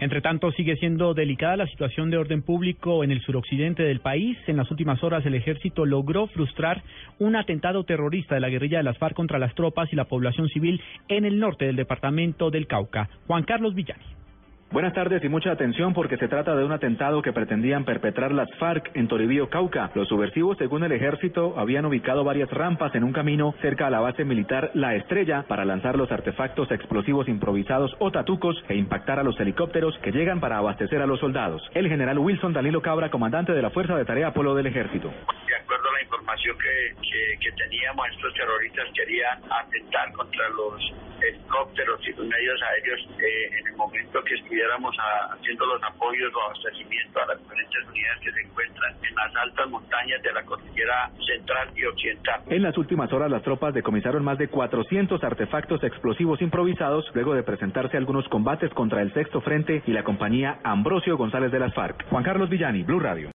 Entre tanto, sigue siendo delicada la situación de orden público en el suroccidente del país. En las últimas horas, el ejército logró frustrar un atentado terrorista de la guerrilla de las FARC contra las tropas y la población civil en el norte del departamento del Cauca. Juan Carlos Villani. Buenas tardes y mucha atención porque se trata de un atentado que pretendían perpetrar las FARC en Toribío, Cauca. Los subversivos, según el ejército, habían ubicado varias rampas en un camino cerca a la base militar La Estrella para lanzar los artefactos explosivos improvisados o tatucos e impactar a los helicópteros que llegan para abastecer a los soldados. El general Wilson Danilo Cabra, comandante de la Fuerza de Tarea Polo del Ejército. De acuerdo a la información que, que, que teníamos, estos terroristas querían atentar contra los helicópteros y los medios aéreos eh, en el momento que estuviéramos a, haciendo los apoyos o abastecimiento a las diferentes unidades que se encuentran en las altas montañas de la cordillera central y occidental. En las últimas horas, las tropas decomisaron más de 400 artefactos explosivos improvisados luego de presentarse algunos combates contra el Sexto Frente y la compañía Ambrosio González de las FARC. Juan Carlos Villani, Blue Radio.